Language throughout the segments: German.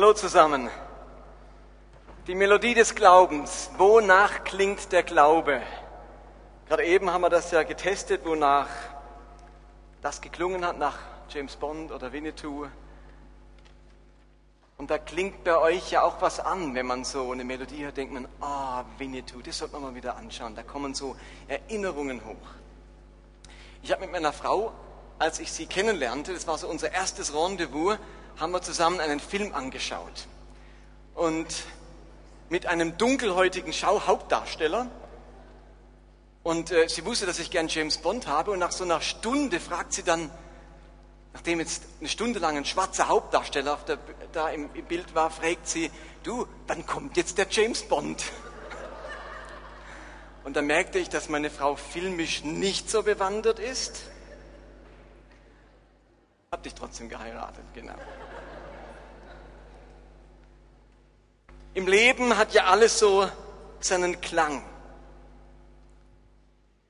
Hallo zusammen. Die Melodie des Glaubens. Wonach klingt der Glaube? Gerade eben haben wir das ja getestet, wonach das geklungen hat, nach James Bond oder Winnetou. Und da klingt bei euch ja auch was an, wenn man so eine Melodie hört, denkt man, ah, oh, Winnetou, das sollte man mal wieder anschauen. Da kommen so Erinnerungen hoch. Ich habe mit meiner Frau, als ich sie kennenlernte, das war so unser erstes Rendezvous, haben wir zusammen einen Film angeschaut. Und mit einem dunkelhäutigen Schau-Hauptdarsteller. Und äh, sie wusste, dass ich gern James Bond habe. Und nach so einer Stunde fragt sie dann, nachdem jetzt eine Stunde lang ein schwarzer Hauptdarsteller der, da im, im Bild war, fragt sie, du, wann kommt jetzt der James Bond? Und da merkte ich, dass meine Frau filmisch nicht so bewandert ist. Hab dich trotzdem geheiratet, genau. Im Leben hat ja alles so seinen Klang.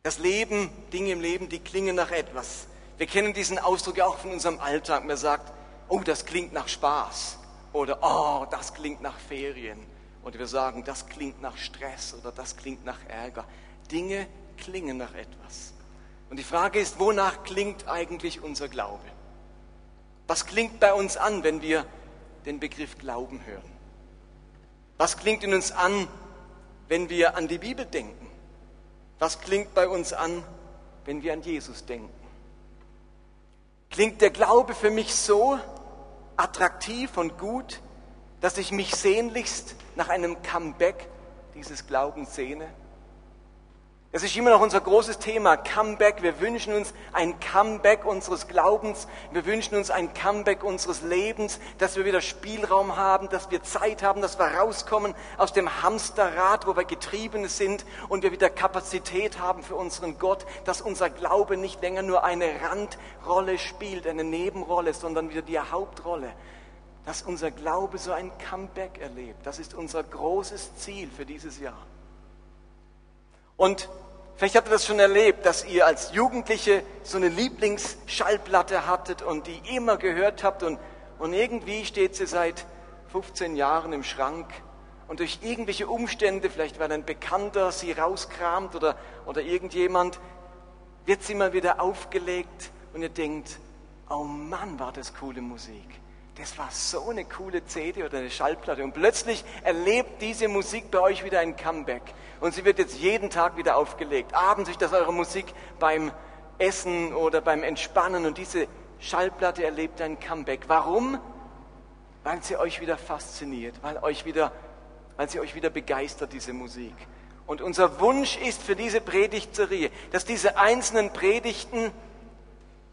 Das Leben, Dinge im Leben, die klingen nach etwas. Wir kennen diesen Ausdruck ja auch von unserem Alltag. Man sagt, oh, das klingt nach Spaß. Oder, oh, das klingt nach Ferien. Oder wir sagen, das klingt nach Stress oder das klingt nach Ärger. Dinge klingen nach etwas. Und die Frage ist, wonach klingt eigentlich unser Glaube? Was klingt bei uns an, wenn wir den Begriff Glauben hören? Was klingt in uns an, wenn wir an die Bibel denken? Was klingt bei uns an, wenn wir an Jesus denken? Klingt der Glaube für mich so attraktiv und gut, dass ich mich sehnlichst nach einem Comeback dieses Glaubens sehne? Es ist immer noch unser großes Thema, Comeback. Wir wünschen uns ein Comeback unseres Glaubens. Wir wünschen uns ein Comeback unseres Lebens, dass wir wieder Spielraum haben, dass wir Zeit haben, dass wir rauskommen aus dem Hamsterrad, wo wir getrieben sind und wir wieder Kapazität haben für unseren Gott, dass unser Glaube nicht länger nur eine Randrolle spielt, eine Nebenrolle, sondern wieder die Hauptrolle. Dass unser Glaube so ein Comeback erlebt. Das ist unser großes Ziel für dieses Jahr. Und vielleicht habt ihr das schon erlebt, dass ihr als Jugendliche so eine Lieblingsschallplatte hattet und die immer gehört habt und, und irgendwie steht sie seit 15 Jahren im Schrank und durch irgendwelche Umstände, vielleicht weil ein Bekannter sie rauskramt oder, oder irgendjemand, wird sie mal wieder aufgelegt und ihr denkt, oh Mann, war das coole Musik. Das war so eine coole CD oder eine Schallplatte. Und plötzlich erlebt diese Musik bei euch wieder ein Comeback. Und sie wird jetzt jeden Tag wieder aufgelegt. Abends ist das eure Musik beim Essen oder beim Entspannen. Und diese Schallplatte erlebt ein Comeback. Warum? Weil sie euch wieder fasziniert, weil, euch wieder, weil sie euch wieder begeistert, diese Musik. Und unser Wunsch ist für diese Predigtserie, dass diese einzelnen Predigten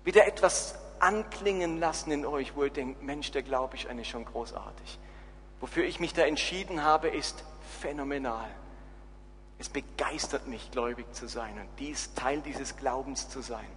wieder etwas anklingen lassen in euch, wo ihr denkt, Mensch, der Glaube ist eigentlich schon großartig. Wofür ich mich da entschieden habe, ist phänomenal. Es begeistert mich, gläubig zu sein und dies Teil dieses Glaubens zu sein.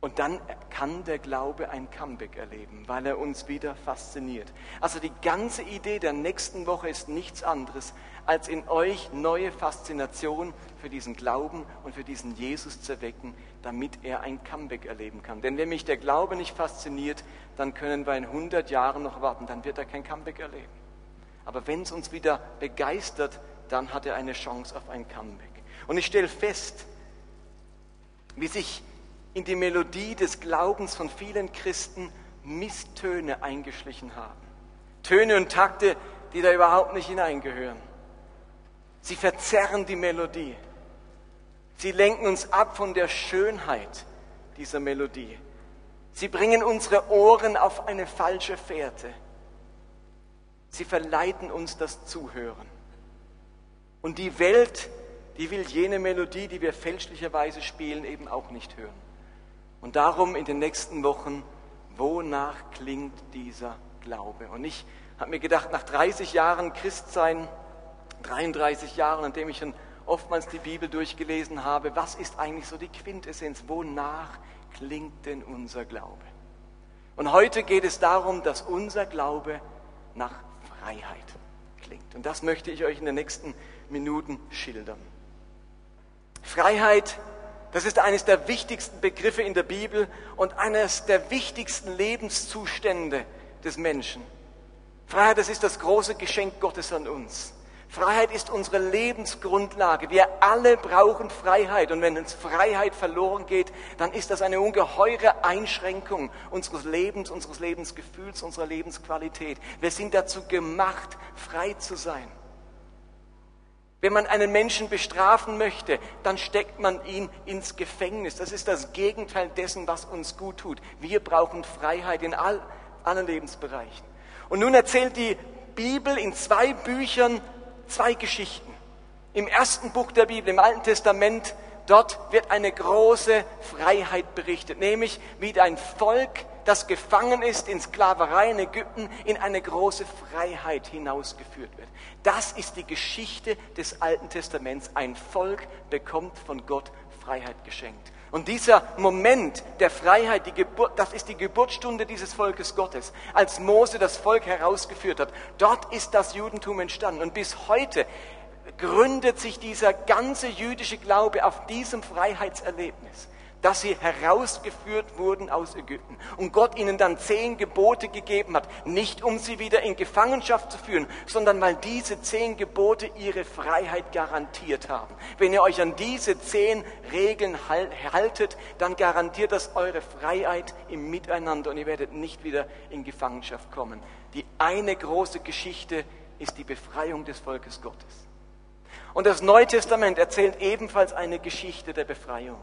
Und dann kann der Glaube ein Comeback erleben, weil er uns wieder fasziniert. Also die ganze Idee der nächsten Woche ist nichts anderes, als in euch neue Faszination für diesen Glauben und für diesen Jesus zu wecken, damit er ein Comeback erleben kann. Denn wenn mich der Glaube nicht fasziniert, dann können wir in 100 Jahren noch warten, dann wird er kein Comeback erleben. Aber wenn es uns wieder begeistert, dann hat er eine Chance auf ein Comeback. Und ich stelle fest, wie sich in die Melodie des Glaubens von vielen Christen Misstöne eingeschlichen haben. Töne und Takte, die da überhaupt nicht hineingehören. Sie verzerren die Melodie. Sie lenken uns ab von der Schönheit dieser Melodie. Sie bringen unsere Ohren auf eine falsche Fährte. Sie verleiten uns das Zuhören. Und die Welt, die will jene Melodie, die wir fälschlicherweise spielen, eben auch nicht hören. Und darum in den nächsten Wochen, wonach klingt dieser Glaube? Und ich habe mir gedacht, nach 30 Jahren Christsein, 33 Jahren, an dem ich schon oftmals die Bibel durchgelesen habe, was ist eigentlich so die Quintessenz? Wonach klingt denn unser Glaube? Und heute geht es darum, dass unser Glaube nach Freiheit klingt. Und das möchte ich euch in den nächsten Minuten schildern. Freiheit, das ist eines der wichtigsten Begriffe in der Bibel und eines der wichtigsten Lebenszustände des Menschen. Freiheit, das ist das große Geschenk Gottes an uns. Freiheit ist unsere Lebensgrundlage. Wir alle brauchen Freiheit. Und wenn uns Freiheit verloren geht, dann ist das eine ungeheure Einschränkung unseres Lebens, unseres Lebensgefühls, unserer Lebensqualität. Wir sind dazu gemacht, frei zu sein. Wenn man einen Menschen bestrafen möchte, dann steckt man ihn ins Gefängnis. Das ist das Gegenteil dessen, was uns gut tut. Wir brauchen Freiheit in all, allen Lebensbereichen. Und nun erzählt die Bibel in zwei Büchern zwei Geschichten. Im ersten Buch der Bibel, im Alten Testament, dort wird eine große Freiheit berichtet, nämlich wie ein Volk, das gefangen ist in Sklaverei in Ägypten, in eine große Freiheit hinausgeführt wird. Das ist die Geschichte des Alten Testaments. Ein Volk bekommt von Gott Freiheit geschenkt. Und dieser Moment der Freiheit, die Geburt, das ist die Geburtsstunde dieses Volkes Gottes, als Mose das Volk herausgeführt hat. Dort ist das Judentum entstanden. Und bis heute gründet sich dieser ganze jüdische Glaube auf diesem Freiheitserlebnis dass sie herausgeführt wurden aus Ägypten und Gott ihnen dann zehn Gebote gegeben hat, nicht um sie wieder in Gefangenschaft zu führen, sondern weil diese zehn Gebote ihre Freiheit garantiert haben. Wenn ihr euch an diese zehn Regeln haltet, dann garantiert das eure Freiheit im Miteinander und ihr werdet nicht wieder in Gefangenschaft kommen. Die eine große Geschichte ist die Befreiung des Volkes Gottes. Und das Neue Testament erzählt ebenfalls eine Geschichte der Befreiung.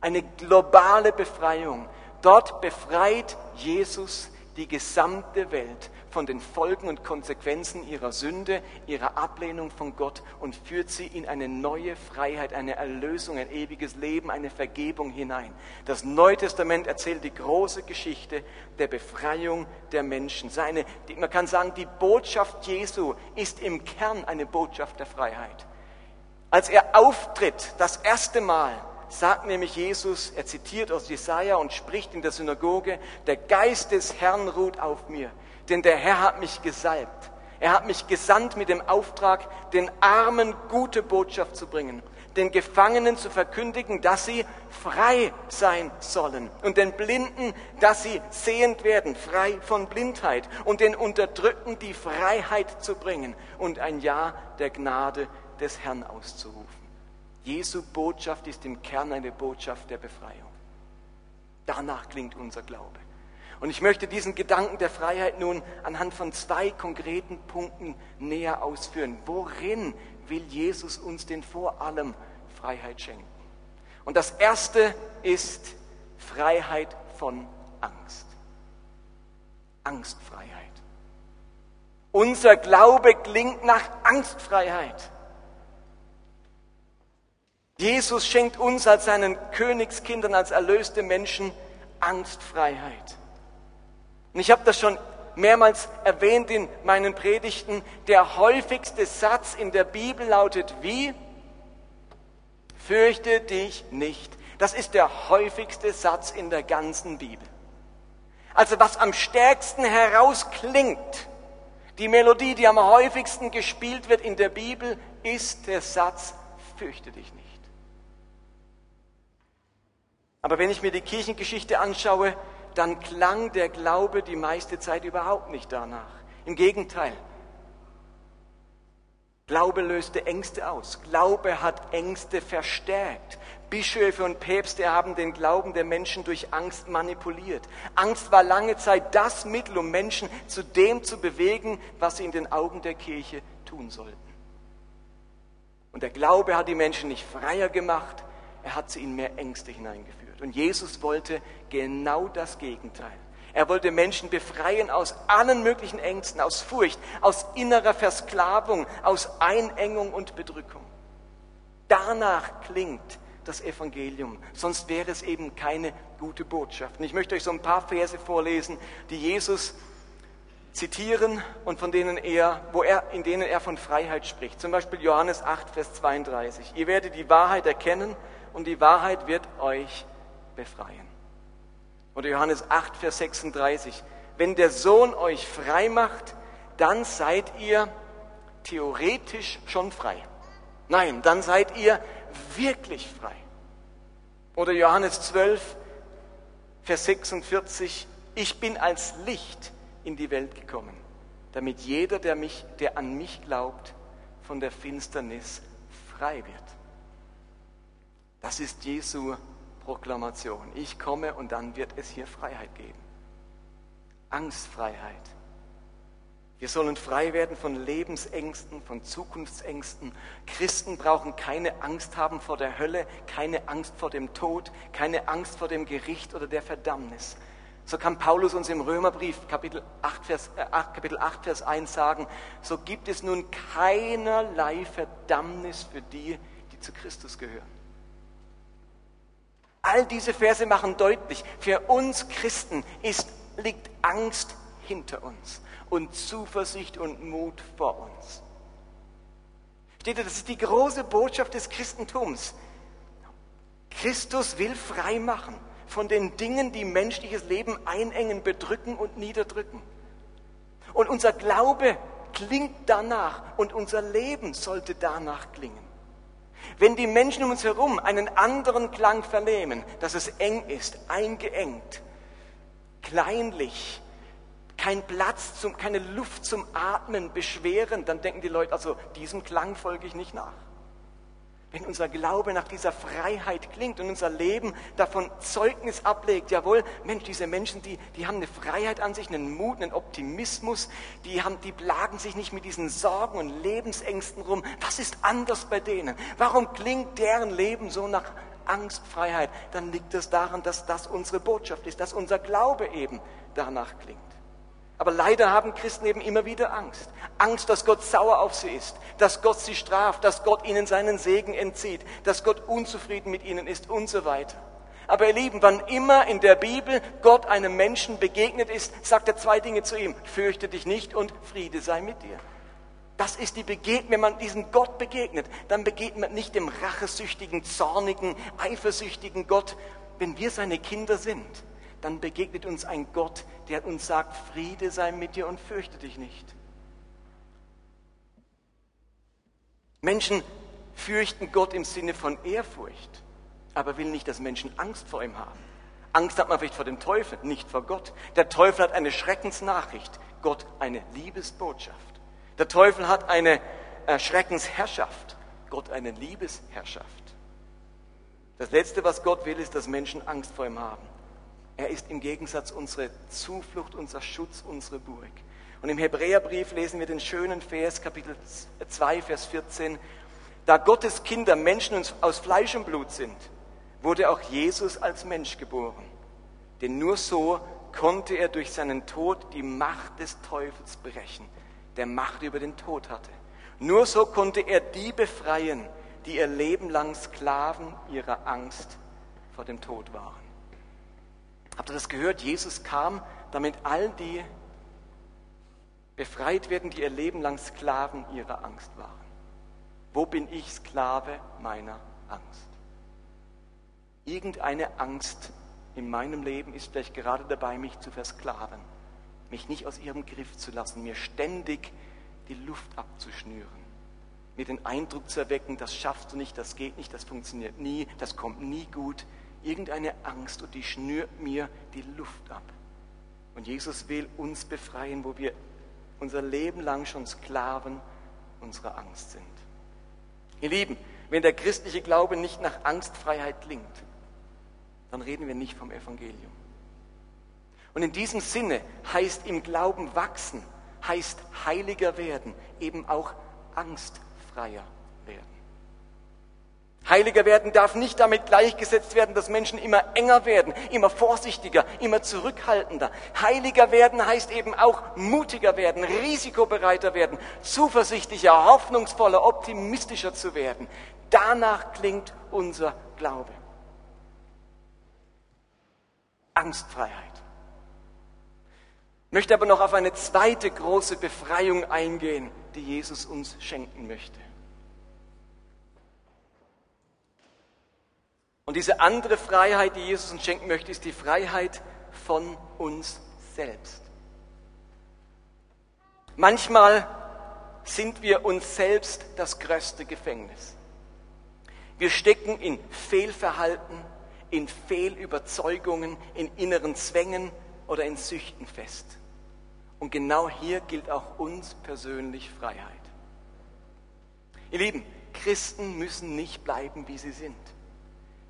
Eine globale Befreiung. Dort befreit Jesus die gesamte Welt von den Folgen und Konsequenzen ihrer Sünde, ihrer Ablehnung von Gott und führt sie in eine neue Freiheit, eine Erlösung, ein ewiges Leben, eine Vergebung hinein. Das Neue Testament erzählt die große Geschichte der Befreiung der Menschen. Seine, man kann sagen, die Botschaft Jesu ist im Kern eine Botschaft der Freiheit. Als er auftritt, das erste Mal, sagt nämlich Jesus, er zitiert aus Jesaja und spricht in der Synagoge, der Geist des Herrn ruht auf mir, denn der Herr hat mich gesalbt. Er hat mich gesandt mit dem Auftrag, den Armen gute Botschaft zu bringen, den Gefangenen zu verkündigen, dass sie frei sein sollen und den Blinden, dass sie sehend werden, frei von Blindheit und den Unterdrückten die Freiheit zu bringen und ein Ja der Gnade des Herrn auszurufen. Jesu Botschaft ist im Kern eine Botschaft der Befreiung. Danach klingt unser Glaube. Und ich möchte diesen Gedanken der Freiheit nun anhand von zwei konkreten Punkten näher ausführen. Worin will Jesus uns denn vor allem Freiheit schenken? Und das erste ist Freiheit von Angst. Angstfreiheit. Unser Glaube klingt nach Angstfreiheit. Jesus schenkt uns als seinen Königskindern, als erlöste Menschen Angstfreiheit. Und ich habe das schon mehrmals erwähnt in meinen Predigten. Der häufigste Satz in der Bibel lautet wie? Fürchte dich nicht. Das ist der häufigste Satz in der ganzen Bibel. Also was am stärksten herausklingt, die Melodie, die am häufigsten gespielt wird in der Bibel, ist der Satz, fürchte dich nicht. Aber wenn ich mir die Kirchengeschichte anschaue, dann klang der Glaube die meiste Zeit überhaupt nicht danach. Im Gegenteil. Glaube löste Ängste aus. Glaube hat Ängste verstärkt. Bischöfe und Päpste haben den Glauben der Menschen durch Angst manipuliert. Angst war lange Zeit das Mittel, um Menschen zu dem zu bewegen, was sie in den Augen der Kirche tun sollten. Und der Glaube hat die Menschen nicht freier gemacht, er hat sie in mehr Ängste hineingeführt. Und Jesus wollte genau das Gegenteil. Er wollte Menschen befreien aus allen möglichen Ängsten, aus Furcht, aus innerer Versklavung, aus Einengung und Bedrückung. Danach klingt das Evangelium, sonst wäre es eben keine gute Botschaft. Und ich möchte euch so ein paar Verse vorlesen, die Jesus zitieren und von denen er, wo er, in denen er von Freiheit spricht. Zum Beispiel Johannes 8, Vers 32. Ihr werdet die Wahrheit erkennen und die Wahrheit wird euch befreien. Oder Johannes 8, Vers 36. Wenn der Sohn euch frei macht, dann seid ihr theoretisch schon frei. Nein, dann seid ihr wirklich frei. Oder Johannes 12, Vers 46. Ich bin als Licht in die Welt gekommen, damit jeder, der, mich, der an mich glaubt, von der Finsternis frei wird. Das ist Jesu Proklamation. Ich komme und dann wird es hier Freiheit geben. Angstfreiheit. Wir sollen frei werden von Lebensängsten, von Zukunftsängsten. Christen brauchen keine Angst haben vor der Hölle, keine Angst vor dem Tod, keine Angst vor dem Gericht oder der Verdammnis. So kann Paulus uns im Römerbrief Kapitel 8, Vers, äh, 8, Kapitel 8, Vers 1 sagen, so gibt es nun keinerlei Verdammnis für die, die zu Christus gehören. All diese Verse machen deutlich, für uns Christen ist, liegt Angst hinter uns und Zuversicht und Mut vor uns. Steht da, das ist die große Botschaft des Christentums. Christus will frei machen von den Dingen, die menschliches Leben einengen, bedrücken und niederdrücken. Und unser Glaube klingt danach und unser Leben sollte danach klingen. Wenn die Menschen um uns herum einen anderen Klang vernehmen, dass es eng ist, eingeengt, kleinlich, kein Platz, zum, keine Luft zum Atmen, beschwerend, dann denken die Leute, also diesem Klang folge ich nicht nach. Wenn unser Glaube nach dieser Freiheit klingt und unser Leben davon Zeugnis ablegt, jawohl, Mensch, diese Menschen, die, die haben eine Freiheit an sich, einen Mut, einen Optimismus, die, haben, die plagen sich nicht mit diesen Sorgen und Lebensängsten rum. Was ist anders bei denen? Warum klingt deren Leben so nach Angstfreiheit? Dann liegt es daran, dass das unsere Botschaft ist, dass unser Glaube eben danach klingt. Aber leider haben Christen eben immer wieder Angst. Angst, dass Gott sauer auf sie ist, dass Gott sie straft, dass Gott ihnen seinen Segen entzieht, dass Gott unzufrieden mit ihnen ist und so weiter. Aber ihr Lieben, wann immer in der Bibel Gott einem Menschen begegnet ist, sagt er zwei Dinge zu ihm. Fürchte dich nicht und Friede sei mit dir. Das ist die Begegnung, wenn man diesem Gott begegnet, dann begegnet man nicht dem rachesüchtigen, zornigen, eifersüchtigen Gott, wenn wir seine Kinder sind dann begegnet uns ein Gott, der uns sagt, Friede sei mit dir und fürchte dich nicht. Menschen fürchten Gott im Sinne von Ehrfurcht, aber will nicht, dass Menschen Angst vor ihm haben. Angst hat man vielleicht vor dem Teufel, nicht vor Gott. Der Teufel hat eine Schreckensnachricht, Gott eine Liebesbotschaft. Der Teufel hat eine äh, Schreckensherrschaft, Gott eine Liebesherrschaft. Das Letzte, was Gott will, ist, dass Menschen Angst vor ihm haben. Er ist im Gegensatz unsere Zuflucht, unser Schutz, unsere Burg. Und im Hebräerbrief lesen wir den schönen Vers, Kapitel 2, Vers 14. Da Gottes Kinder Menschen aus Fleisch und Blut sind, wurde auch Jesus als Mensch geboren. Denn nur so konnte er durch seinen Tod die Macht des Teufels brechen, der Macht über den Tod hatte. Nur so konnte er die befreien, die ihr Leben lang Sklaven ihrer Angst vor dem Tod waren. Habt ihr das gehört? Jesus kam, damit all die befreit werden, die ihr Leben lang Sklaven ihrer Angst waren. Wo bin ich Sklave meiner Angst? Irgendeine Angst in meinem Leben ist vielleicht gerade dabei, mich zu versklaven, mich nicht aus ihrem Griff zu lassen, mir ständig die Luft abzuschnüren, mir den Eindruck zu erwecken, das schaffst du nicht, das geht nicht, das funktioniert nie, das kommt nie gut, irgendeine Angst und die schnürt mir die Luft ab. Und Jesus will uns befreien, wo wir unser Leben lang schon Sklaven unserer Angst sind. Ihr Lieben, wenn der christliche Glaube nicht nach Angstfreiheit klingt, dann reden wir nicht vom Evangelium. Und in diesem Sinne heißt im Glauben wachsen, heißt heiliger werden, eben auch angstfreier. Heiliger werden darf nicht damit gleichgesetzt werden, dass Menschen immer enger werden, immer vorsichtiger, immer zurückhaltender. Heiliger werden heißt eben auch mutiger werden, risikobereiter werden, zuversichtlicher, hoffnungsvoller, optimistischer zu werden. Danach klingt unser Glaube. Angstfreiheit. Ich möchte aber noch auf eine zweite große Befreiung eingehen, die Jesus uns schenken möchte. Und diese andere Freiheit, die Jesus uns schenken möchte, ist die Freiheit von uns selbst. Manchmal sind wir uns selbst das größte Gefängnis. Wir stecken in Fehlverhalten, in Fehlüberzeugungen, in inneren Zwängen oder in Süchten fest. Und genau hier gilt auch uns persönlich Freiheit. Ihr Lieben, Christen müssen nicht bleiben, wie sie sind.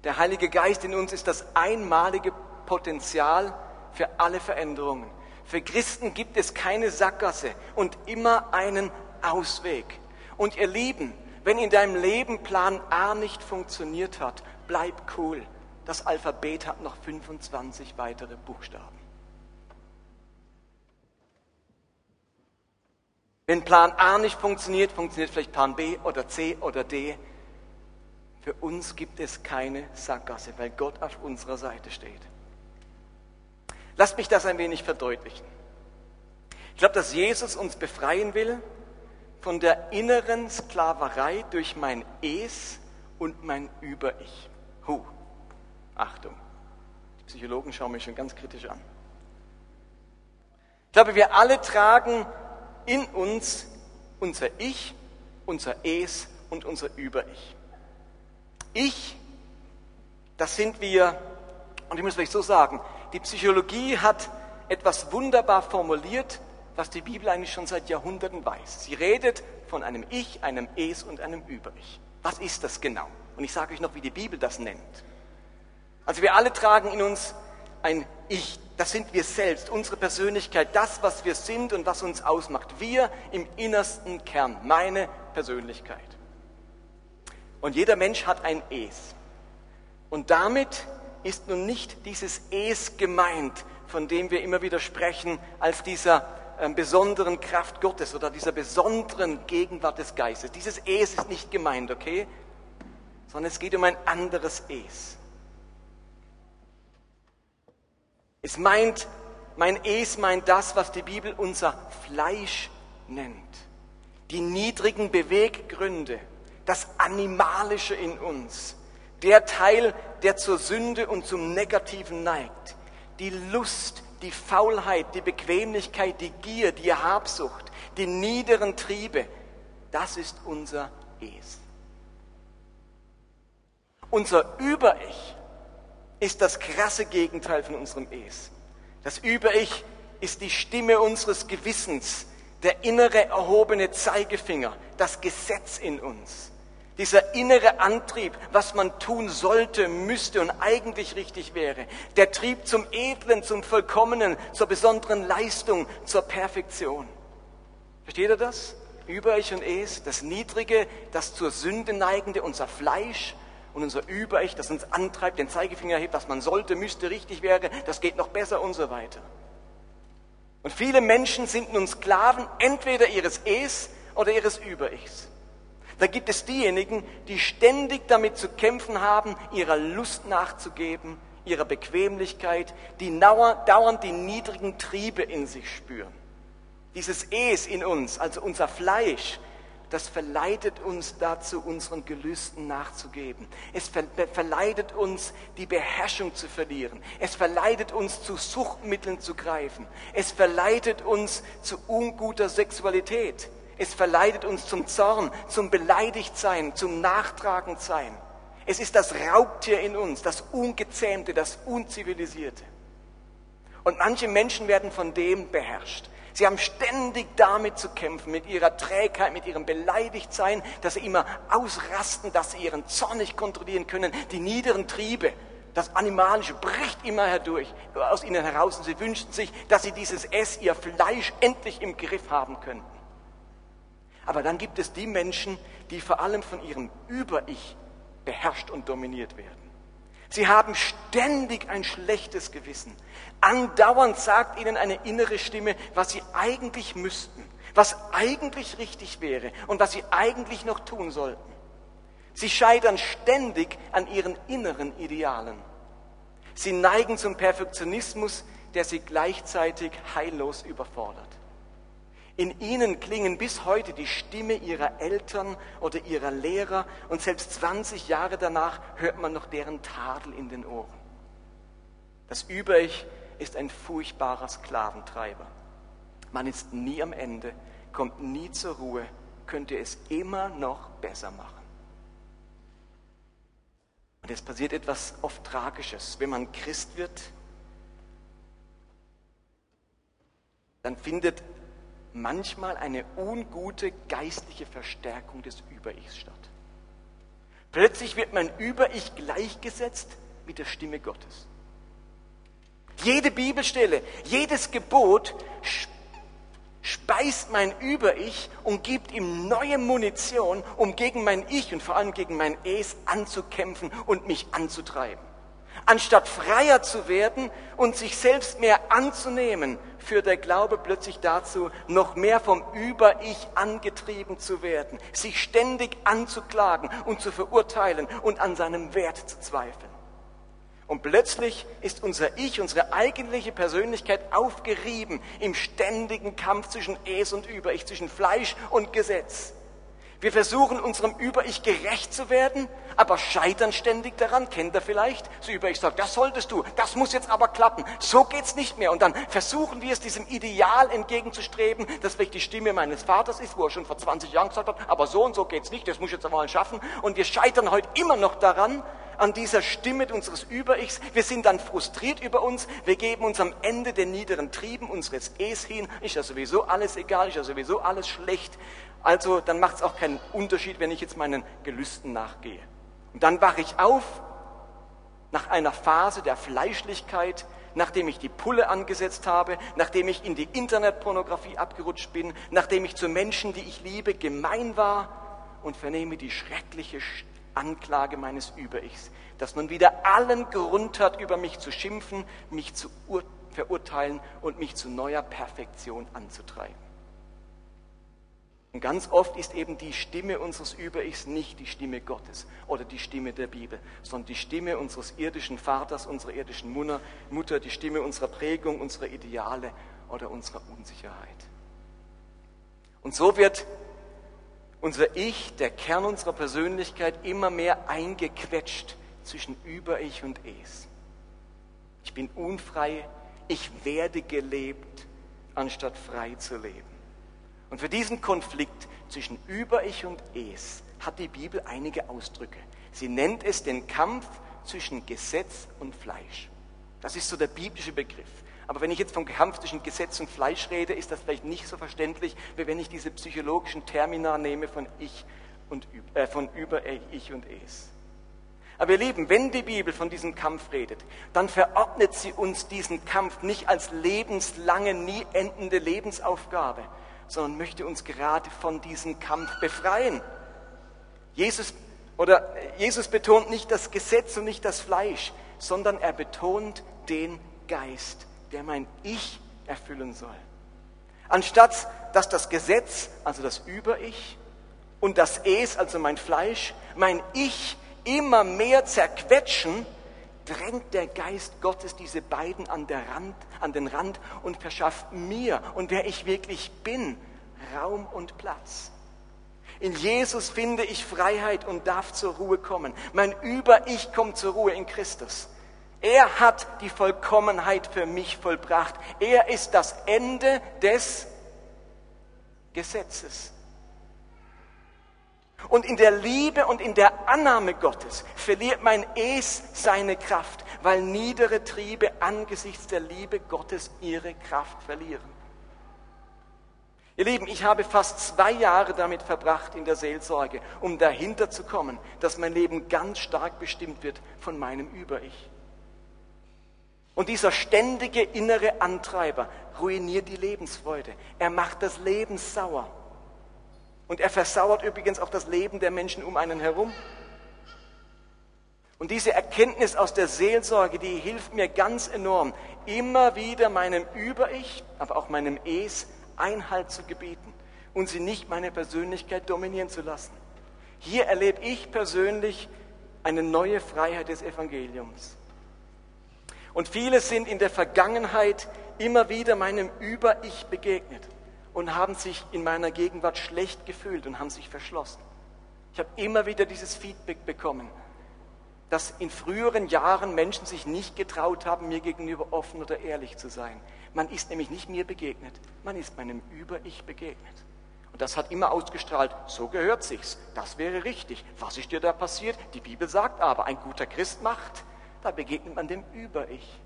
Der Heilige Geist in uns ist das einmalige Potenzial für alle Veränderungen. Für Christen gibt es keine Sackgasse und immer einen Ausweg. Und ihr Lieben, wenn in deinem Leben Plan A nicht funktioniert hat, bleib cool. Das Alphabet hat noch 25 weitere Buchstaben. Wenn Plan A nicht funktioniert, funktioniert vielleicht Plan B oder C oder D. Für uns gibt es keine Sackgasse, weil Gott auf unserer Seite steht. Lasst mich das ein wenig verdeutlichen. Ich glaube, dass Jesus uns befreien will von der inneren Sklaverei durch mein Es und mein Über-Ich. Huh, Achtung, die Psychologen schauen mich schon ganz kritisch an. Ich glaube, wir alle tragen in uns unser Ich, unser Es und unser Über-Ich. Ich, das sind wir, und ich muss vielleicht so sagen, die Psychologie hat etwas wunderbar formuliert, was die Bibel eigentlich schon seit Jahrhunderten weiß. Sie redet von einem Ich, einem Es und einem Über-Ich. Was ist das genau? Und ich sage euch noch, wie die Bibel das nennt. Also wir alle tragen in uns ein Ich, das sind wir selbst, unsere Persönlichkeit, das, was wir sind und was uns ausmacht. Wir im innersten Kern, meine Persönlichkeit. Und jeder Mensch hat ein Es. Und damit ist nun nicht dieses Es gemeint, von dem wir immer wieder sprechen, als dieser äh, besonderen Kraft Gottes oder dieser besonderen Gegenwart des Geistes. Dieses Es ist nicht gemeint, okay? Sondern es geht um ein anderes Es. Es meint, mein Es meint das, was die Bibel unser Fleisch nennt. Die niedrigen Beweggründe, das Animalische in uns, der Teil, der zur Sünde und zum Negativen neigt, die Lust, die Faulheit, die Bequemlichkeit, die Gier, die Habsucht, die niederen Triebe, das ist unser Es. Unser Über-Ich ist das krasse Gegenteil von unserem Es. Das Über-Ich ist die Stimme unseres Gewissens, der innere erhobene Zeigefinger, das Gesetz in uns. Dieser innere Antrieb, was man tun sollte, müsste und eigentlich richtig wäre. Der Trieb zum Edlen, zum Vollkommenen, zur besonderen Leistung, zur Perfektion. Versteht ihr das? Über-Ich und Es, das Niedrige, das zur Sünde neigende, unser Fleisch und unser Über-Ich, das uns antreibt, den Zeigefinger hebt, was man sollte, müsste, richtig wäre, das geht noch besser und so weiter. Und viele Menschen sind nun Sklaven entweder ihres Es oder ihres Über-Ichs. Da gibt es diejenigen, die ständig damit zu kämpfen haben, ihrer Lust nachzugeben, ihrer Bequemlichkeit, die dauernd die niedrigen Triebe in sich spüren. Dieses Es in uns, also unser Fleisch, das verleitet uns dazu, unseren Gelüsten nachzugeben. Es verleitet uns, die Beherrschung zu verlieren. Es verleitet uns, zu Suchtmitteln zu greifen. Es verleitet uns zu unguter Sexualität. Es verleitet uns zum Zorn, zum Beleidigtsein, zum Nachtragendsein. Es ist das Raubtier in uns, das Ungezähmte, das Unzivilisierte. Und manche Menschen werden von dem beherrscht. Sie haben ständig damit zu kämpfen, mit ihrer Trägheit, mit ihrem Beleidigtsein, dass sie immer ausrasten, dass sie ihren Zorn nicht kontrollieren können, die niederen Triebe, das Animalische bricht immer herdurch, aus ihnen heraus und sie wünschen sich, dass sie dieses Ess, ihr Fleisch endlich im Griff haben könnten. Aber dann gibt es die Menschen, die vor allem von ihrem Über-Ich beherrscht und dominiert werden. Sie haben ständig ein schlechtes Gewissen. Andauernd sagt ihnen eine innere Stimme, was sie eigentlich müssten, was eigentlich richtig wäre und was sie eigentlich noch tun sollten. Sie scheitern ständig an ihren inneren Idealen. Sie neigen zum Perfektionismus, der sie gleichzeitig heillos überfordert. In ihnen klingen bis heute die Stimme ihrer Eltern oder ihrer Lehrer und selbst 20 Jahre danach hört man noch deren Tadel in den Ohren. Das Über-Ich ist ein furchtbarer Sklaventreiber. Man ist nie am Ende, kommt nie zur Ruhe, könnte es immer noch besser machen. Und es passiert etwas oft Tragisches. Wenn man Christ wird, dann findet manchmal eine ungute geistliche Verstärkung des Über-Ichs statt. Plötzlich wird mein Über-Ich gleichgesetzt mit der Stimme Gottes. Jede Bibelstelle, jedes Gebot speist mein Über-Ich und gibt ihm neue Munition, um gegen mein Ich und vor allem gegen mein Es anzukämpfen und mich anzutreiben. Anstatt freier zu werden und sich selbst mehr anzunehmen, führt der Glaube plötzlich dazu, noch mehr vom Über-Ich angetrieben zu werden, sich ständig anzuklagen und zu verurteilen und an seinem Wert zu zweifeln. Und plötzlich ist unser Ich, unsere eigentliche Persönlichkeit aufgerieben im ständigen Kampf zwischen Es und Über-Ich, zwischen Fleisch und Gesetz. Wir versuchen unserem Über-Ich gerecht zu werden, aber scheitern ständig daran. Kennt ihr vielleicht? So Über-Ich sagt, das solltest du, das muss jetzt aber klappen. So geht's nicht mehr. Und dann versuchen wir es diesem Ideal entgegenzustreben, das vielleicht die Stimme meines Vaters ist, wo er schon vor 20 Jahren gesagt hat, aber so und so geht's nicht, das muss ich jetzt einmal schaffen. Und wir scheitern heute immer noch daran, an dieser Stimme unseres Über-Ichs. Wir sind dann frustriert über uns. Wir geben uns am Ende den niederen Trieben unseres Es hin. Ist ja sowieso alles egal, ist ja sowieso alles schlecht. Also dann macht es auch keinen Unterschied, wenn ich jetzt meinen Gelüsten nachgehe. Und dann wache ich auf nach einer Phase der Fleischlichkeit, nachdem ich die Pulle angesetzt habe, nachdem ich in die Internetpornografie abgerutscht bin, nachdem ich zu Menschen, die ich liebe, gemein war und vernehme die schreckliche Anklage meines Über-Ichs, das nun wieder allen Grund hat, über mich zu schimpfen, mich zu verurteilen und mich zu neuer Perfektion anzutreiben. Und ganz oft ist eben die Stimme unseres Über-Ichs nicht die Stimme Gottes oder die Stimme der Bibel, sondern die Stimme unseres irdischen Vaters, unserer irdischen Mutter, die Stimme unserer Prägung, unserer Ideale oder unserer Unsicherheit. Und so wird unser Ich, der Kern unserer Persönlichkeit, immer mehr eingequetscht zwischen Über-Ich und Es. Ich bin unfrei, ich werde gelebt, anstatt frei zu leben. Und für diesen Konflikt zwischen Über-Ich und Es hat die Bibel einige Ausdrücke. Sie nennt es den Kampf zwischen Gesetz und Fleisch. Das ist so der biblische Begriff. Aber wenn ich jetzt vom Kampf zwischen Gesetz und Fleisch rede, ist das vielleicht nicht so verständlich, wie wenn ich diese psychologischen Termina nehme von Ich und äh, von über Ich und Es. Aber ihr Lieben, wenn die Bibel von diesem Kampf redet, dann verordnet sie uns diesen Kampf nicht als lebenslange, nie endende Lebensaufgabe, sondern möchte uns gerade von diesem Kampf befreien. Jesus, oder Jesus betont nicht das Gesetz und nicht das Fleisch, sondern er betont den Geist, der mein Ich erfüllen soll. Anstatt dass das Gesetz, also das Über-Ich, und das Es, also mein Fleisch, mein Ich immer mehr zerquetschen, drängt der Geist Gottes diese beiden an, der Rand, an den Rand und verschafft mir und wer ich wirklich bin, Raum und Platz. In Jesus finde ich Freiheit und darf zur Ruhe kommen. Mein Über-Ich kommt zur Ruhe in Christus. Er hat die Vollkommenheit für mich vollbracht. Er ist das Ende des Gesetzes. Und in der Liebe und in der Annahme Gottes verliert mein Es seine Kraft, weil niedere Triebe angesichts der Liebe Gottes ihre Kraft verlieren. Ihr Lieben, ich habe fast zwei Jahre damit verbracht in der Seelsorge, um dahinter zu kommen, dass mein Leben ganz stark bestimmt wird von meinem Über-Ich. Und dieser ständige innere Antreiber ruiniert die Lebensfreude. Er macht das Leben sauer. Und er versauert übrigens auch das Leben der Menschen um einen herum. Und diese Erkenntnis aus der Seelsorge, die hilft mir ganz enorm, immer wieder meinem Über-Ich, aber auch meinem Es Einhalt zu gebieten und sie nicht meine Persönlichkeit dominieren zu lassen. Hier erlebe ich persönlich eine neue Freiheit des Evangeliums. Und viele sind in der Vergangenheit immer wieder meinem Über-Ich begegnet und haben sich in meiner Gegenwart schlecht gefühlt und haben sich verschlossen. Ich habe immer wieder dieses Feedback bekommen, dass in früheren Jahren Menschen sich nicht getraut haben, mir gegenüber offen oder ehrlich zu sein. Man ist nämlich nicht mir begegnet, man ist meinem Über-Ich begegnet. Und das hat immer ausgestrahlt, so gehört sich's, das wäre richtig. Was ist dir da passiert? Die Bibel sagt aber, ein guter Christ macht, da begegnet man dem Über-Ich.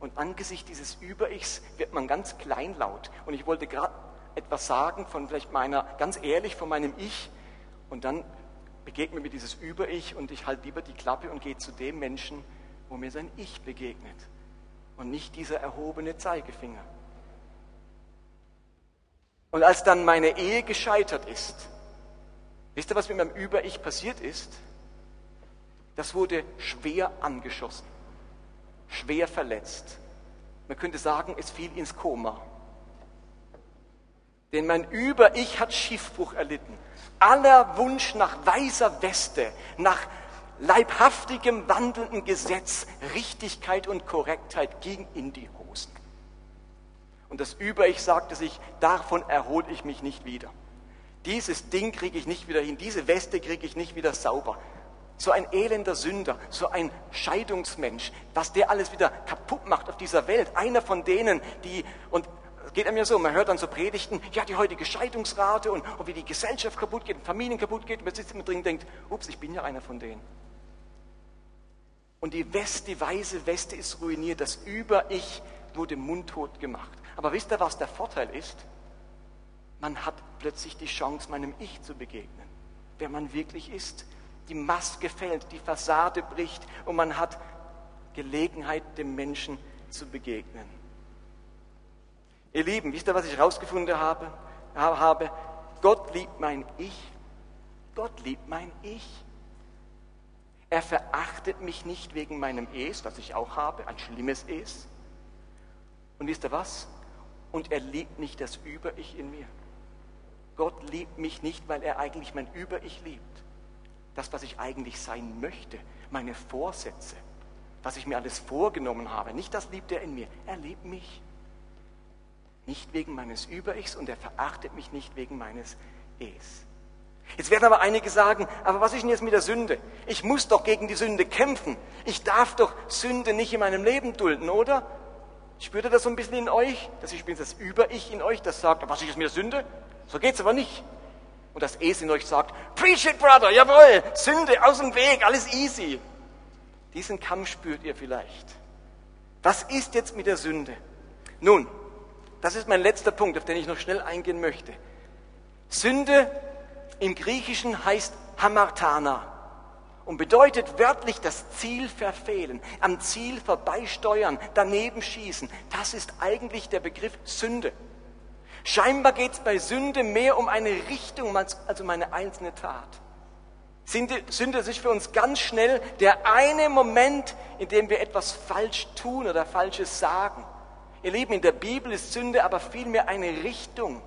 Und angesichts dieses Über-Ichs wird man ganz kleinlaut. Und ich wollte gerade etwas sagen von vielleicht meiner, ganz ehrlich, von meinem Ich. Und dann begegnet mir dieses Über-Ich und ich halte lieber die Klappe und gehe zu dem Menschen, wo mir sein Ich begegnet. Und nicht dieser erhobene Zeigefinger. Und als dann meine Ehe gescheitert ist, wisst ihr, was mit meinem Über-Ich passiert ist? Das wurde schwer angeschossen schwer verletzt. Man könnte sagen, es fiel ins Koma. Denn mein Über-Ich hat Schiffbruch erlitten. Aller Wunsch nach weißer Weste, nach leibhaftigem wandelnden Gesetz, Richtigkeit und Korrektheit ging in die Hosen. Und das Über-Ich sagte sich, davon erhole ich mich nicht wieder. Dieses Ding kriege ich nicht wieder hin, diese Weste kriege ich nicht wieder sauber so ein elender Sünder, so ein Scheidungsmensch, was der alles wieder kaputt macht auf dieser Welt. Einer von denen, die, und geht einem ja so, man hört dann so Predigten, ja, die heutige Scheidungsrate und, und wie die Gesellschaft kaputt geht, Familien kaputt geht, und man sitzt immer drin und denkt, ups, ich bin ja einer von denen. Und die Weste, die weiße Weste ist ruiniert, das Über-Ich wurde mundtot gemacht. Aber wisst ihr, was der Vorteil ist? Man hat plötzlich die Chance, meinem Ich zu begegnen, wer man wirklich ist die Maske fällt, die Fassade bricht und man hat Gelegenheit, dem Menschen zu begegnen. Ihr Lieben, wisst ihr, was ich herausgefunden habe? habe? Gott liebt mein Ich. Gott liebt mein Ich. Er verachtet mich nicht wegen meinem Es, was ich auch habe, ein schlimmes Es. Und wisst ihr was? Und er liebt nicht das Über-Ich in mir. Gott liebt mich nicht, weil er eigentlich mein Über-Ich liebt das, was ich eigentlich sein möchte, meine Vorsätze, was ich mir alles vorgenommen habe. Nicht das liebt er in mir, er liebt mich. Nicht wegen meines Über-Ichs und er verachtet mich nicht wegen meines Es. Jetzt werden aber einige sagen, aber was ist denn jetzt mit der Sünde? Ich muss doch gegen die Sünde kämpfen. Ich darf doch Sünde nicht in meinem Leben dulden, oder? Spürt ihr das so ein bisschen in euch? Das ist das Über-Ich in euch, das sagt, was ist jetzt mit der Sünde? So geht's aber nicht und das Es in euch sagt, preach it, brother, jawohl, Sünde aus dem Weg, alles easy. Diesen Kampf spürt ihr vielleicht. Was ist jetzt mit der Sünde? Nun, das ist mein letzter Punkt, auf den ich noch schnell eingehen möchte. Sünde im Griechischen heißt Hamartana und bedeutet wörtlich das Ziel verfehlen, am Ziel vorbeisteuern, daneben schießen. Das ist eigentlich der Begriff Sünde. Scheinbar geht es bei Sünde mehr um eine Richtung als um eine einzelne Tat. Sünde ist für uns ganz schnell der eine Moment, in dem wir etwas falsch tun oder Falsches sagen. Ihr Lieben, in der Bibel ist Sünde aber vielmehr eine Richtung,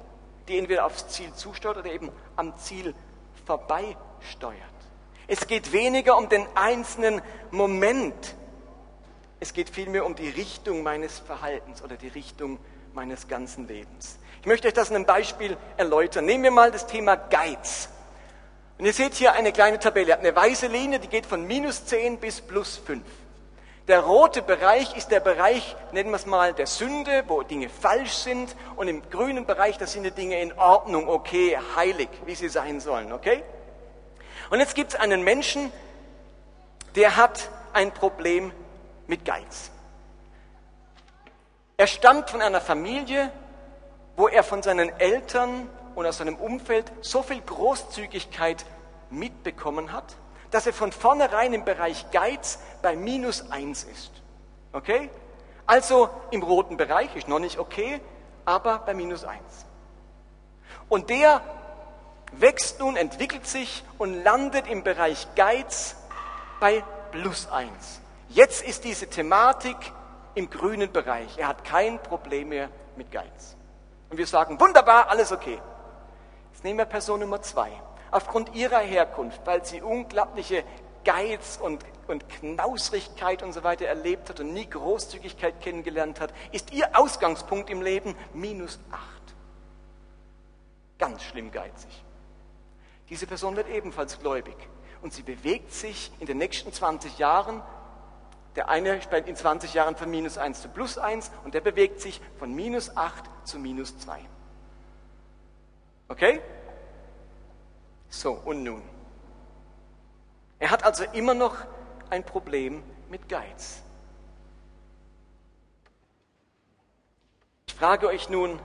die entweder aufs Ziel zusteuert oder eben am Ziel vorbeisteuert. Es geht weniger um den einzelnen Moment. Es geht vielmehr um die Richtung meines Verhaltens oder die Richtung meines ganzen Lebens. Ich möchte euch das in einem Beispiel erläutern. Nehmen wir mal das Thema Geiz. Und ihr seht hier eine kleine Tabelle. Ihr habt eine weiße Linie, die geht von minus 10 bis plus 5. Der rote Bereich ist der Bereich, nennen wir es mal, der Sünde, wo Dinge falsch sind. Und im grünen Bereich, das sind die Dinge in Ordnung, okay, heilig, wie sie sein sollen, okay? Und jetzt gibt es einen Menschen, der hat ein Problem mit Geiz. Er stammt von einer Familie, wo er von seinen Eltern und aus seinem Umfeld so viel Großzügigkeit mitbekommen hat, dass er von vornherein im Bereich Geiz bei minus eins ist. Okay? Also im roten Bereich ist noch nicht okay, aber bei minus eins. Und der wächst nun, entwickelt sich und landet im Bereich Geiz bei plus eins. Jetzt ist diese Thematik im grünen Bereich. Er hat kein Problem mehr mit Geiz. Und wir sagen, wunderbar, alles okay. Jetzt nehmen wir Person Nummer zwei. Aufgrund ihrer Herkunft, weil sie unglaubliche Geiz und, und Knausrigkeit und so weiter erlebt hat und nie Großzügigkeit kennengelernt hat, ist ihr Ausgangspunkt im Leben minus acht. Ganz schlimm geizig. Diese Person wird ebenfalls gläubig und sie bewegt sich in den nächsten 20 Jahren der eine spendet in 20 Jahren von minus 1 zu plus 1 und der bewegt sich von minus 8 zu minus 2. Okay? So, und nun? Er hat also immer noch ein Problem mit Geiz. Ich frage euch nun,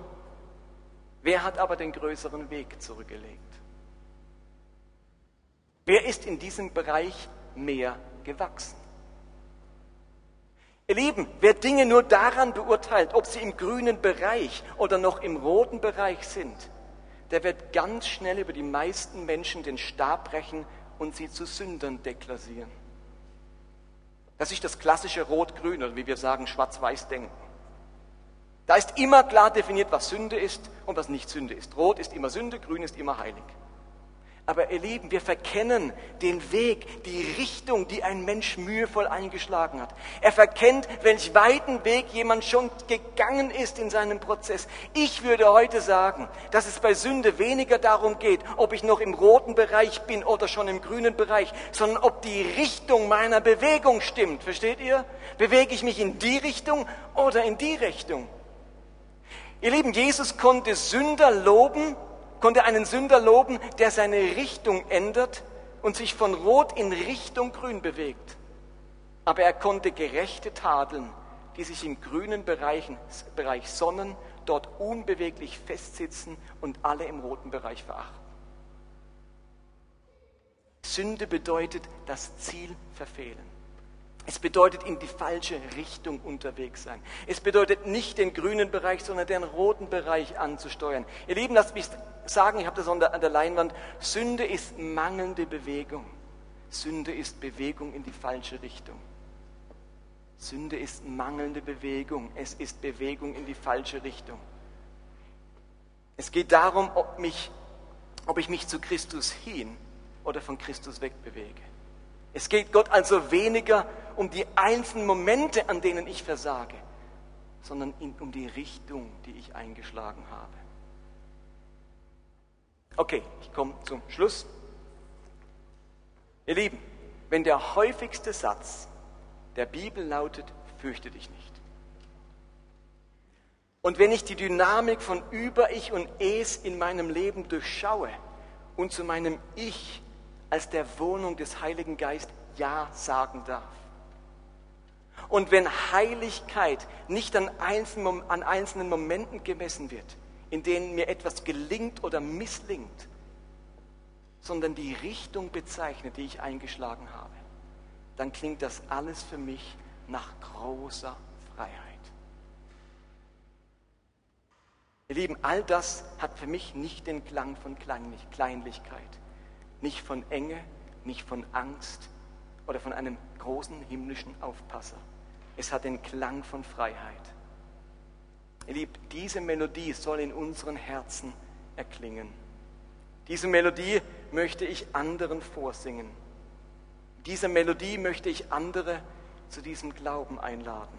wer hat aber den größeren Weg zurückgelegt? Wer ist in diesem Bereich mehr gewachsen? Ihr Lieben, wer Dinge nur daran beurteilt, ob sie im grünen Bereich oder noch im roten Bereich sind, der wird ganz schnell über die meisten Menschen den Stab brechen und sie zu Sündern deklassieren. Das ist das klassische Rot-Grün oder wie wir sagen, Schwarz-Weiß-Denken. Da ist immer klar definiert, was Sünde ist und was nicht Sünde ist. Rot ist immer Sünde, Grün ist immer heilig. Aber ihr Lieben, wir verkennen den Weg, die Richtung, die ein Mensch mühevoll eingeschlagen hat. Er verkennt, welch weiten Weg jemand schon gegangen ist in seinem Prozess. Ich würde heute sagen, dass es bei Sünde weniger darum geht, ob ich noch im roten Bereich bin oder schon im grünen Bereich, sondern ob die Richtung meiner Bewegung stimmt. Versteht ihr? Bewege ich mich in die Richtung oder in die Richtung? Ihr Lieben, Jesus konnte Sünder loben konnte einen Sünder loben, der seine Richtung ändert und sich von Rot in Richtung Grün bewegt. Aber er konnte Gerechte tadeln, die sich im grünen Bereich, Bereich sonnen, dort unbeweglich festsitzen und alle im roten Bereich verachten. Sünde bedeutet das Ziel verfehlen. Es bedeutet in die falsche Richtung unterwegs sein. Es bedeutet nicht den grünen Bereich, sondern den roten Bereich anzusteuern. Ihr Lieben, lasst mich sagen, ich habe das an der, an der Leinwand, Sünde ist mangelnde Bewegung. Sünde ist Bewegung in die falsche Richtung. Sünde ist mangelnde Bewegung. Es ist Bewegung in die falsche Richtung. Es geht darum, ob, mich, ob ich mich zu Christus hin oder von Christus wegbewege. Es geht Gott also weniger um die einzelnen Momente, an denen ich versage, sondern um die Richtung, die ich eingeschlagen habe. Okay, ich komme zum Schluss. Ihr Lieben, wenn der häufigste Satz der Bibel lautet, fürchte dich nicht. Und wenn ich die Dynamik von Über-Ich und Es in meinem Leben durchschaue und zu meinem Ich als der Wohnung des Heiligen Geistes Ja sagen darf. Und wenn Heiligkeit nicht an einzelnen, an einzelnen Momenten gemessen wird, in denen mir etwas gelingt oder misslingt, sondern die Richtung bezeichnet, die ich eingeschlagen habe, dann klingt das alles für mich nach großer Freiheit. Ihr Lieben, all das hat für mich nicht den Klang von Kleinlichkeit nicht von Enge, nicht von Angst oder von einem großen himmlischen Aufpasser. Es hat den Klang von Freiheit. Ihr Liebt, diese Melodie soll in unseren Herzen erklingen. Diese Melodie möchte ich anderen vorsingen. Diese Melodie möchte ich andere zu diesem Glauben einladen.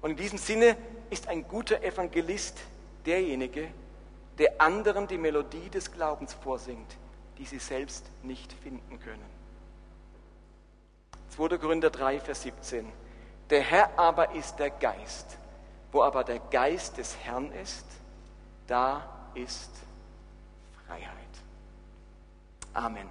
Und in diesem Sinne ist ein guter Evangelist derjenige, der anderen die Melodie des Glaubens vorsingt, die sie selbst nicht finden können. 2. Korinther 3, Vers 17. Der Herr aber ist der Geist. Wo aber der Geist des Herrn ist, da ist Freiheit. Amen.